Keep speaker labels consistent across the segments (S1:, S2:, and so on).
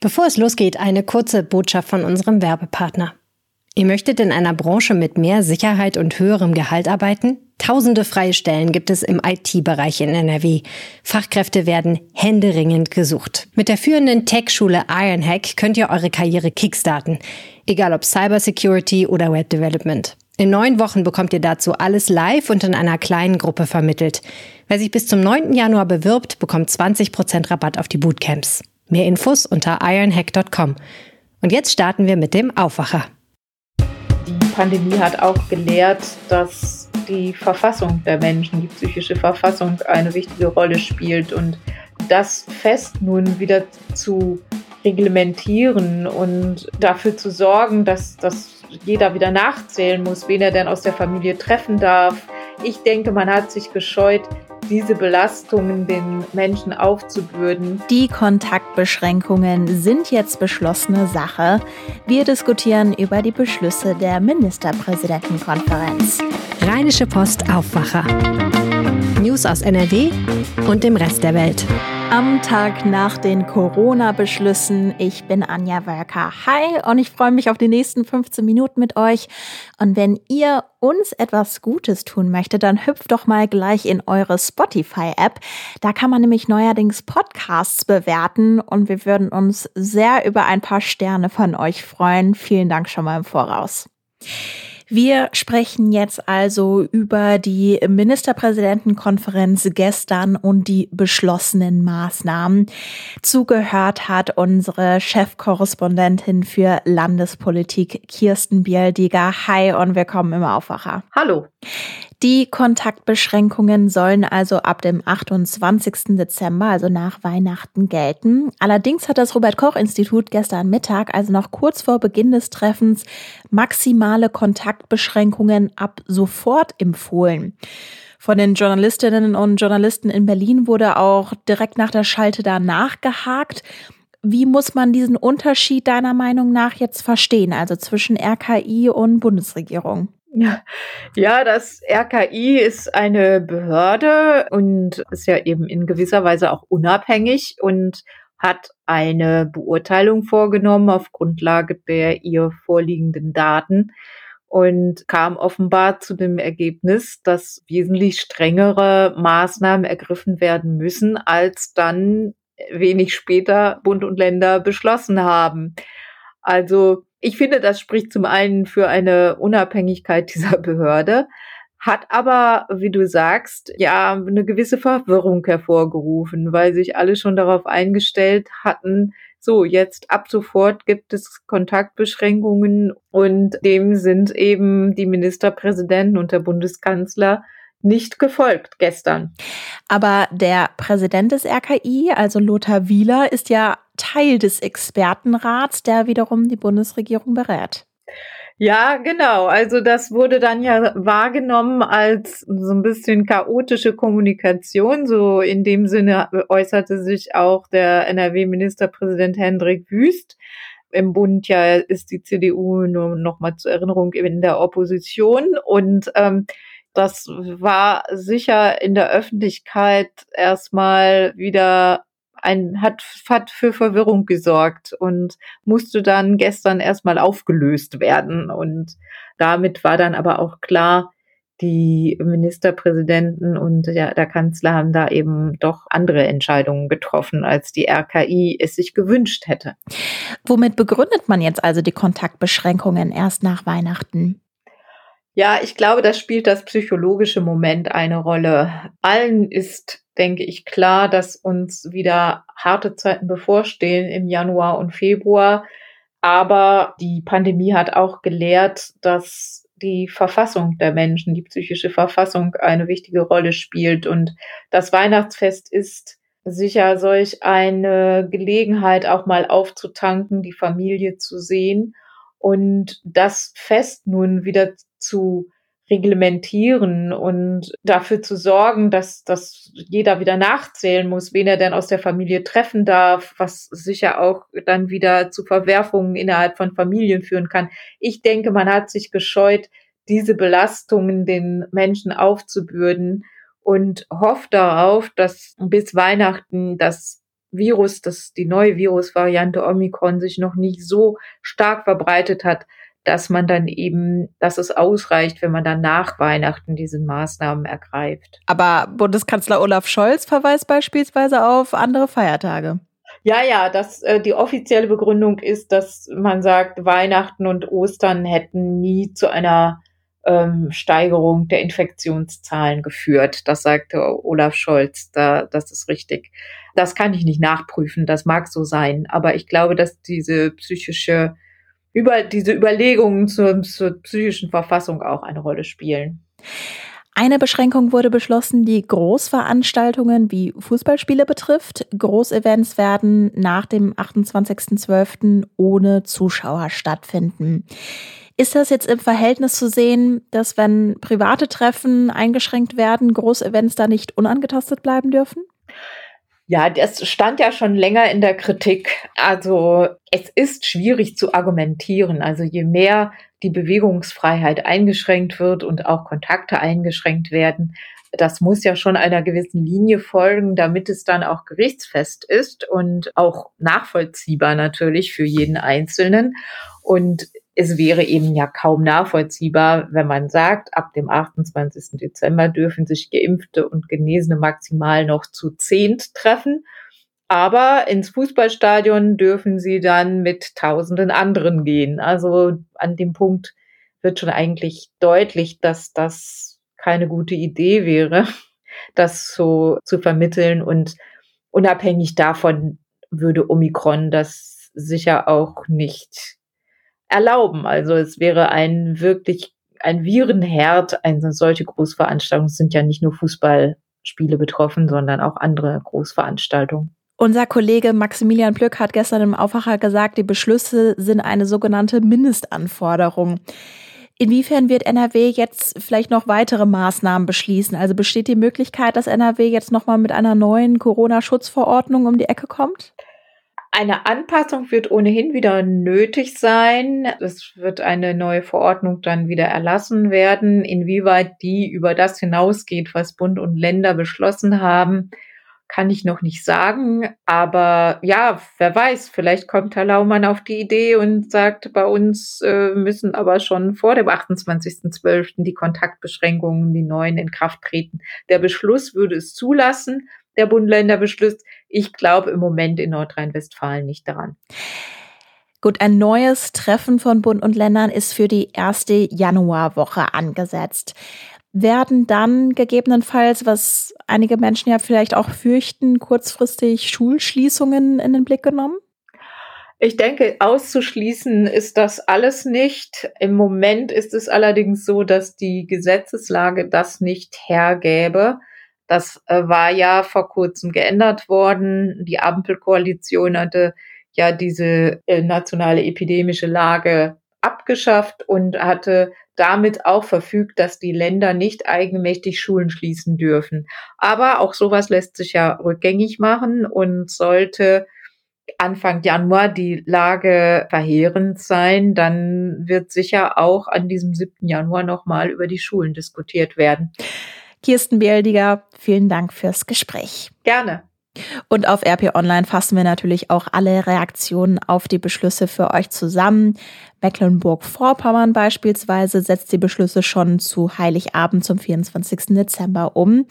S1: Bevor es losgeht, eine kurze Botschaft von unserem Werbepartner. Ihr möchtet in einer Branche mit mehr Sicherheit und höherem Gehalt arbeiten? Tausende freie Stellen gibt es im IT-Bereich in NRW. Fachkräfte werden händeringend gesucht. Mit der führenden Tech-Schule Ironhack könnt ihr eure Karriere kickstarten. Egal ob Cybersecurity oder Web Development. In neun Wochen bekommt ihr dazu alles live und in einer kleinen Gruppe vermittelt. Wer sich bis zum 9. Januar bewirbt, bekommt 20% Rabatt auf die Bootcamps. Mehr Infos unter ironhack.com. Und jetzt starten wir mit dem Aufwacher.
S2: Die Pandemie hat auch gelehrt, dass die Verfassung der Menschen, die psychische Verfassung eine wichtige Rolle spielt und das fest nun wieder zu reglementieren und dafür zu sorgen, dass, dass jeder wieder nachzählen muss, wen er denn aus der Familie treffen darf. Ich denke, man hat sich gescheut, diese Belastungen den Menschen aufzubürden.
S3: Die Kontaktbeschränkungen sind jetzt beschlossene Sache. Wir diskutieren über die Beschlüsse der Ministerpräsidentenkonferenz.
S1: Rheinische Post Aufwacher. News aus NRW und dem Rest der Welt.
S3: Am Tag nach den Corona-Beschlüssen. Ich bin Anja Wölker. Hi und ich freue mich auf die nächsten 15 Minuten mit euch. Und wenn ihr uns etwas Gutes tun möchtet, dann hüpft doch mal gleich in eure Spotify-App. Da kann man nämlich neuerdings Podcasts bewerten und wir würden uns sehr über ein paar Sterne von euch freuen. Vielen Dank schon mal im Voraus. Wir sprechen jetzt also über die Ministerpräsidentenkonferenz gestern und die beschlossenen Maßnahmen. Zugehört hat unsere Chefkorrespondentin für Landespolitik Kirsten Bialdiger. Hi und willkommen im Aufwacher.
S2: Hallo.
S3: Die Kontaktbeschränkungen sollen also ab dem 28. Dezember, also nach Weihnachten, gelten. Allerdings hat das Robert Koch Institut gestern Mittag, also noch kurz vor Beginn des Treffens, maximale Kontaktbeschränkungen ab sofort empfohlen. Von den Journalistinnen und Journalisten in Berlin wurde auch direkt nach der Schalte da nachgehakt. Wie muss man diesen Unterschied deiner Meinung nach jetzt verstehen, also zwischen RKI und Bundesregierung?
S2: Ja, das RKI ist eine Behörde und ist ja eben in gewisser Weise auch unabhängig und hat eine Beurteilung vorgenommen auf Grundlage der ihr vorliegenden Daten und kam offenbar zu dem Ergebnis, dass wesentlich strengere Maßnahmen ergriffen werden müssen, als dann wenig später Bund und Länder beschlossen haben. Also ich finde, das spricht zum einen für eine Unabhängigkeit dieser Behörde, hat aber, wie du sagst, ja, eine gewisse Verwirrung hervorgerufen, weil sich alle schon darauf eingestellt hatten, so, jetzt ab sofort gibt es Kontaktbeschränkungen und dem sind eben die Ministerpräsidenten und der Bundeskanzler nicht gefolgt gestern.
S3: Aber der Präsident des RKI, also Lothar Wieler, ist ja Teil des Expertenrats, der wiederum die Bundesregierung berät.
S2: Ja, genau. Also das wurde dann ja wahrgenommen als so ein bisschen chaotische Kommunikation. So in dem Sinne äußerte sich auch der NRW-Ministerpräsident Hendrik Wüst. Im Bund ja ist die CDU nur noch mal zur Erinnerung in der Opposition und ähm, das war sicher in der Öffentlichkeit erstmal wieder ein, hat, hat für Verwirrung gesorgt und musste dann gestern erstmal aufgelöst werden. Und damit war dann aber auch klar, die Ministerpräsidenten und der, der Kanzler haben da eben doch andere Entscheidungen getroffen, als die RKI es sich gewünscht hätte.
S3: Womit begründet man jetzt also die Kontaktbeschränkungen erst nach Weihnachten?
S2: Ja, ich glaube, das spielt das psychologische Moment eine Rolle. Allen ist denke ich, klar, dass uns wieder harte Zeiten bevorstehen im Januar und Februar. Aber die Pandemie hat auch gelehrt, dass die Verfassung der Menschen, die psychische Verfassung eine wichtige Rolle spielt. Und das Weihnachtsfest ist sicher solch eine Gelegenheit, auch mal aufzutanken, die Familie zu sehen und das Fest nun wieder zu reglementieren und dafür zu sorgen, dass, dass jeder wieder nachzählen muss, wen er denn aus der Familie treffen darf, was sicher auch dann wieder zu Verwerfungen innerhalb von Familien führen kann. Ich denke, man hat sich gescheut, diese Belastungen den Menschen aufzubürden und hofft darauf, dass bis Weihnachten das Virus, dass die neue Virusvariante Omikron sich noch nicht so stark verbreitet hat, dass man dann eben, dass es ausreicht, wenn man dann nach Weihnachten diese Maßnahmen ergreift.
S3: Aber Bundeskanzler Olaf Scholz verweist beispielsweise auf andere Feiertage.
S2: Ja, ja, das, äh, die offizielle Begründung ist, dass man sagt, Weihnachten und Ostern hätten nie zu einer ähm, Steigerung der Infektionszahlen geführt. Das sagte Olaf Scholz. Da, das ist richtig. Das kann ich nicht nachprüfen. Das mag so sein. Aber ich glaube, dass diese psychische, über, diese Überlegungen zur, zur psychischen Verfassung auch eine Rolle spielen.
S3: Eine Beschränkung wurde beschlossen, die Großveranstaltungen wie Fußballspiele betrifft. Großevents werden nach dem 28.12. ohne Zuschauer stattfinden. Ist das jetzt im Verhältnis zu sehen, dass wenn private Treffen eingeschränkt werden, Großevents da nicht unangetastet bleiben dürfen?
S2: Ja, das stand ja schon länger in der Kritik. Also es ist schwierig zu argumentieren. Also je mehr die Bewegungsfreiheit eingeschränkt wird und auch Kontakte eingeschränkt werden, das muss ja schon einer gewissen Linie folgen, damit es dann auch gerichtsfest ist und auch nachvollziehbar natürlich für jeden Einzelnen. Und es wäre eben ja kaum nachvollziehbar, wenn man sagt, ab dem 28. Dezember dürfen sich Geimpfte und Genesene maximal noch zu zehnt treffen. Aber ins Fußballstadion dürfen sie dann mit tausenden anderen gehen. Also an dem Punkt wird schon eigentlich deutlich, dass das keine gute Idee wäre, das so zu vermitteln. Und unabhängig davon würde Omikron das sicher auch nicht erlauben. Also es wäre ein wirklich ein Virenherd, eine solche Großveranstaltung. Es sind ja nicht nur Fußballspiele betroffen, sondern auch andere Großveranstaltungen.
S3: Unser Kollege Maximilian Plück hat gestern im Aufwacher gesagt, die Beschlüsse sind eine sogenannte Mindestanforderung. Inwiefern wird NRW jetzt vielleicht noch weitere Maßnahmen beschließen? Also besteht die Möglichkeit, dass NRW jetzt nochmal mit einer neuen Corona-Schutzverordnung um die Ecke kommt?
S2: Eine Anpassung wird ohnehin wieder nötig sein. Es wird eine neue Verordnung dann wieder erlassen werden. Inwieweit die über das hinausgeht, was Bund und Länder beschlossen haben, kann ich noch nicht sagen. Aber ja, wer weiß, vielleicht kommt Herr Laumann auf die Idee und sagt, bei uns äh, müssen aber schon vor dem 28.12. die Kontaktbeschränkungen, die neuen in Kraft treten. Der Beschluss würde es zulassen der Bund-Länder-Beschluss. Ich glaube im Moment in Nordrhein-Westfalen nicht daran.
S3: Gut, ein neues Treffen von Bund und Ländern ist für die erste Januarwoche angesetzt. Werden dann gegebenenfalls, was einige Menschen ja vielleicht auch fürchten, kurzfristig Schulschließungen in den Blick genommen?
S2: Ich denke, auszuschließen ist das alles nicht. Im Moment ist es allerdings so, dass die Gesetzeslage das nicht hergäbe. Das äh, war ja vor kurzem geändert worden. Die Ampelkoalition hatte ja diese äh, nationale epidemische Lage abgeschafft und hatte damit auch verfügt, dass die Länder nicht eigenmächtig Schulen schließen dürfen. Aber auch sowas lässt sich ja rückgängig machen und sollte Anfang Januar die Lage verheerend sein, dann wird sicher auch an diesem 7. Januar nochmal über die Schulen diskutiert werden.
S3: Kirsten Bieldiger, vielen Dank fürs Gespräch.
S2: Gerne.
S3: Und auf RP Online fassen wir natürlich auch alle Reaktionen auf die Beschlüsse für euch zusammen. Mecklenburg-Vorpommern beispielsweise setzt die Beschlüsse schon zu Heiligabend zum 24. Dezember um.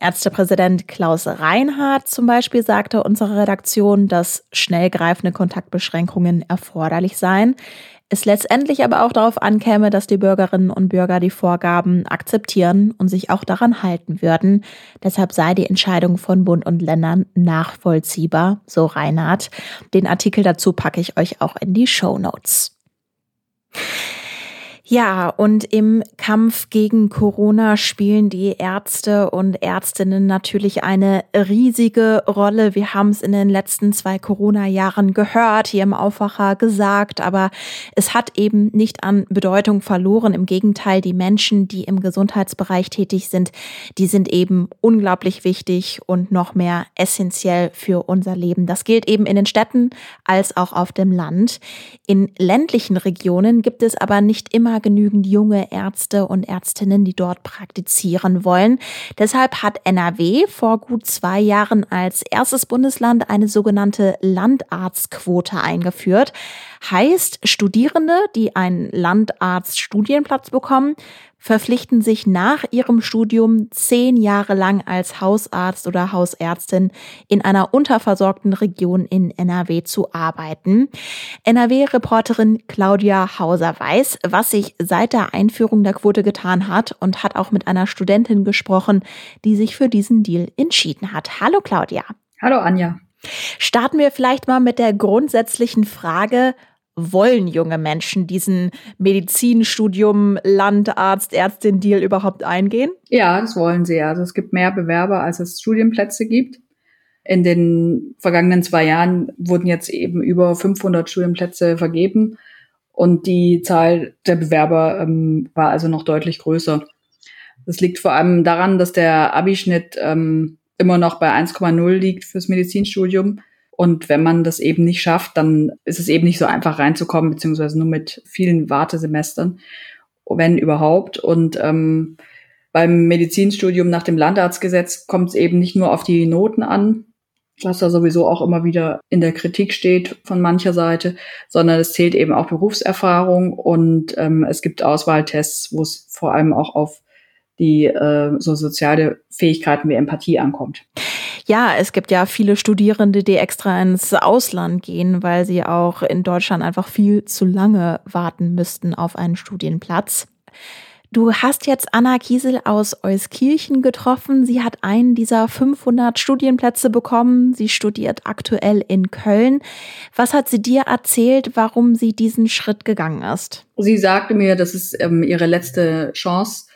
S3: Ärztepräsident Klaus Reinhardt zum Beispiel sagte unserer Redaktion, dass schnell greifende Kontaktbeschränkungen erforderlich seien es letztendlich aber auch darauf ankäme, dass die Bürgerinnen und Bürger die Vorgaben akzeptieren und sich auch daran halten würden. Deshalb sei die Entscheidung von Bund und Ländern nachvollziehbar, so Reinhard. Den Artikel dazu packe ich euch auch in die Show Notes. Ja, und im Kampf gegen Corona spielen die Ärzte und Ärztinnen natürlich eine riesige Rolle. Wir haben es in den letzten zwei Corona-Jahren gehört, hier im Aufwacher gesagt, aber es hat eben nicht an Bedeutung verloren. Im Gegenteil, die Menschen, die im Gesundheitsbereich tätig sind, die sind eben unglaublich wichtig und noch mehr essentiell für unser Leben. Das gilt eben in den Städten als auch auf dem Land. In ländlichen Regionen gibt es aber nicht immer immer genügend junge Ärzte und Ärztinnen, die dort praktizieren wollen. Deshalb hat NRW vor gut zwei Jahren als erstes Bundesland eine sogenannte Landarztquote eingeführt. Heißt, Studierende, die einen Landarztstudienplatz bekommen, verpflichten sich nach ihrem Studium zehn Jahre lang als Hausarzt oder Hausärztin in einer unterversorgten Region in NRW zu arbeiten. NRW-Reporterin Claudia Hauser weiß, was sich seit der Einführung der Quote getan hat und hat auch mit einer Studentin gesprochen, die sich für diesen Deal entschieden hat. Hallo Claudia.
S4: Hallo Anja.
S3: Starten wir vielleicht mal mit der grundsätzlichen Frage, wollen junge Menschen diesen Medizinstudium, Landarzt, Ärztin-Deal überhaupt eingehen?
S4: Ja, das wollen sie. Also es gibt mehr Bewerber, als es Studienplätze gibt. In den vergangenen zwei Jahren wurden jetzt eben über 500 Studienplätze vergeben und die Zahl der Bewerber ähm, war also noch deutlich größer. Das liegt vor allem daran, dass der Abischnitt ähm, immer noch bei 1,0 liegt fürs Medizinstudium und wenn man das eben nicht schafft, dann ist es eben nicht so einfach reinzukommen, beziehungsweise nur mit vielen Wartesemestern, wenn überhaupt. Und ähm, beim Medizinstudium nach dem Landarztgesetz kommt es eben nicht nur auf die Noten an, was da sowieso auch immer wieder in der Kritik steht von mancher Seite, sondern es zählt eben auch Berufserfahrung und ähm, es gibt Auswahltests, wo es vor allem auch auf die äh, so soziale Fähigkeiten wie Empathie ankommt.
S3: Ja, es gibt ja viele Studierende, die extra ins Ausland gehen, weil sie auch in Deutschland einfach viel zu lange warten müssten auf einen Studienplatz. Du hast jetzt Anna Kiesel aus Euskirchen getroffen. Sie hat einen dieser 500 Studienplätze bekommen. Sie studiert aktuell in Köln. Was hat sie dir erzählt, warum sie diesen Schritt gegangen ist?
S4: Sie sagte mir, dass es ähm, ihre letzte Chance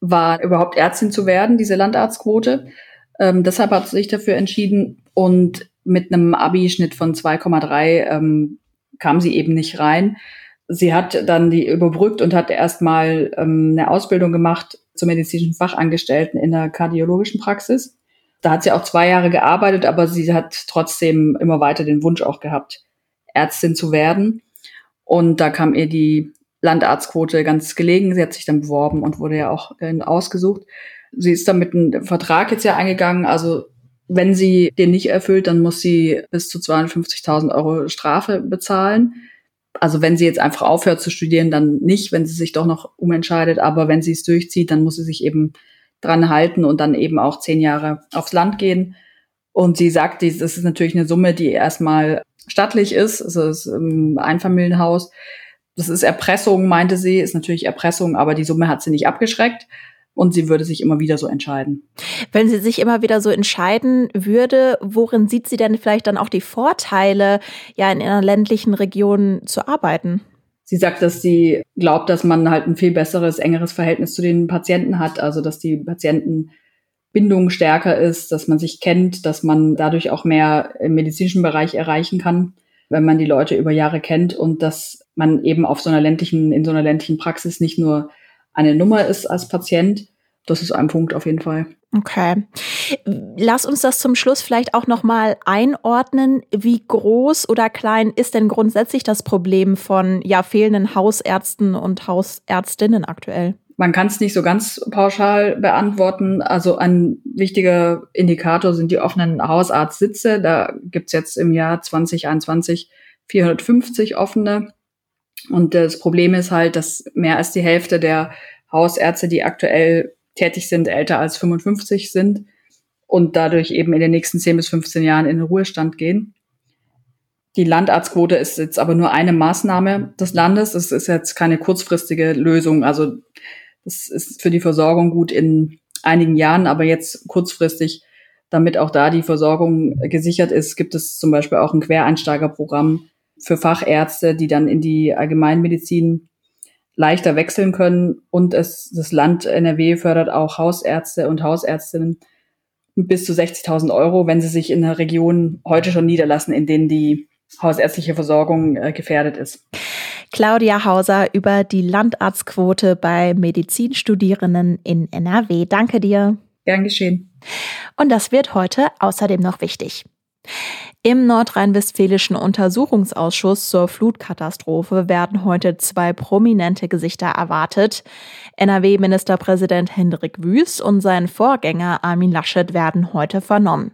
S4: war, überhaupt Ärztin zu werden, diese Landarztquote. Ähm, deshalb hat sie sich dafür entschieden und mit einem Abi-Schnitt von 2,3 ähm, kam sie eben nicht rein. Sie hat dann die überbrückt und hat erstmal ähm, eine Ausbildung gemacht zur medizinischen Fachangestellten in der kardiologischen Praxis. Da hat sie auch zwei Jahre gearbeitet, aber sie hat trotzdem immer weiter den Wunsch auch gehabt, Ärztin zu werden. Und da kam ihr die Landarztquote ganz gelegen. Sie hat sich dann beworben und wurde ja auch äh, ausgesucht. Sie ist damit einen Vertrag jetzt ja eingegangen. Also wenn sie den nicht erfüllt, dann muss sie bis zu 250.000 Euro Strafe bezahlen. Also wenn sie jetzt einfach aufhört zu studieren, dann nicht, wenn sie sich doch noch umentscheidet. Aber wenn sie es durchzieht, dann muss sie sich eben dran halten und dann eben auch zehn Jahre aufs Land gehen. Und sie sagt, das ist natürlich eine Summe, die erstmal stattlich ist. Es ist ein Einfamilienhaus. Das ist Erpressung, meinte sie, ist natürlich Erpressung, aber die Summe hat sie nicht abgeschreckt und sie würde sich immer wieder so entscheiden.
S3: Wenn sie sich immer wieder so entscheiden würde, worin sieht sie denn vielleicht dann auch die Vorteile, ja in einer ländlichen Region zu arbeiten?
S4: Sie sagt, dass sie glaubt, dass man halt ein viel besseres, engeres Verhältnis zu den Patienten hat, also dass die Patientenbindung stärker ist, dass man sich kennt, dass man dadurch auch mehr im medizinischen Bereich erreichen kann, wenn man die Leute über Jahre kennt und dass man eben auf so einer ländlichen, in so einer ländlichen Praxis nicht nur eine Nummer ist als Patient. Das ist ein Punkt auf jeden Fall.
S3: Okay. Lass uns das zum Schluss vielleicht auch noch mal einordnen. Wie groß oder klein ist denn grundsätzlich das Problem von ja fehlenden Hausärzten und Hausärztinnen aktuell?
S4: Man kann es nicht so ganz pauschal beantworten. Also ein wichtiger Indikator sind die offenen Hausarztsitze. Da gibt's jetzt im Jahr 2021 450 offene. Und das Problem ist halt, dass mehr als die Hälfte der Hausärzte, die aktuell tätig sind, älter als 55 sind und dadurch eben in den nächsten 10 bis 15 Jahren in den Ruhestand gehen. Die Landarztquote ist jetzt aber nur eine Maßnahme des Landes. Es ist jetzt keine kurzfristige Lösung. Also das ist für die Versorgung gut in einigen Jahren, aber jetzt kurzfristig, damit auch da die Versorgung gesichert ist, gibt es zum Beispiel auch ein Quereinsteigerprogramm, für Fachärzte, die dann in die Allgemeinmedizin leichter wechseln können. Und es, das Land NRW fördert auch Hausärzte und Hausärztinnen bis zu 60.000 Euro, wenn sie sich in einer Region heute schon niederlassen, in denen die hausärztliche Versorgung äh, gefährdet ist.
S3: Claudia Hauser über die Landarztquote bei Medizinstudierenden in NRW. Danke dir.
S4: Gern geschehen.
S3: Und das wird heute außerdem noch wichtig. Im nordrhein-westfälischen Untersuchungsausschuss zur Flutkatastrophe werden heute zwei prominente Gesichter erwartet. NRW-Ministerpräsident Hendrik Wüst und sein Vorgänger Armin Laschet werden heute vernommen.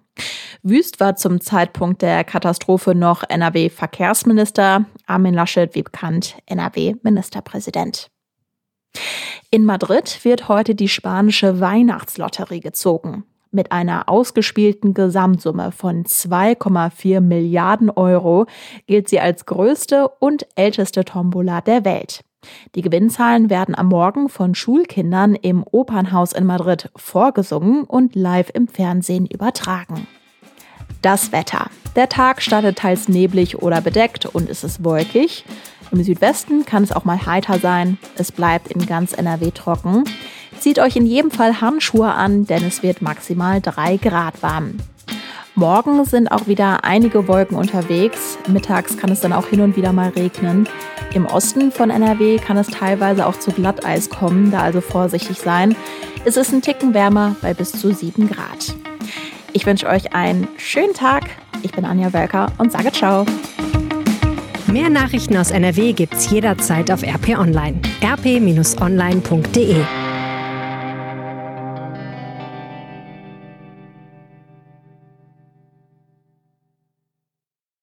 S3: Wüst war zum Zeitpunkt der Katastrophe noch NRW-Verkehrsminister, Armin Laschet, wie bekannt, NRW-Ministerpräsident. In Madrid wird heute die spanische Weihnachtslotterie gezogen. Mit einer ausgespielten Gesamtsumme von 2,4 Milliarden Euro gilt sie als größte und älteste Tombola der Welt. Die Gewinnzahlen werden am Morgen von Schulkindern im Opernhaus in Madrid vorgesungen und live im Fernsehen übertragen. Das Wetter. Der Tag startet teils neblig oder bedeckt und es ist wolkig. Im Südwesten kann es auch mal heiter sein. Es bleibt in ganz NRW trocken. Zieht euch in jedem Fall Handschuhe an, denn es wird maximal 3 Grad warm. Morgen sind auch wieder einige Wolken unterwegs. Mittags kann es dann auch hin und wieder mal regnen. Im Osten von NRW kann es teilweise auch zu Glatteis kommen, da also vorsichtig sein. Es ist ein Ticken wärmer bei bis zu 7 Grad. Ich wünsche euch einen schönen Tag. Ich bin Anja Wölker und sage ciao.
S1: Mehr Nachrichten aus NRW gibt's jederzeit auf RP Online. rp-online.de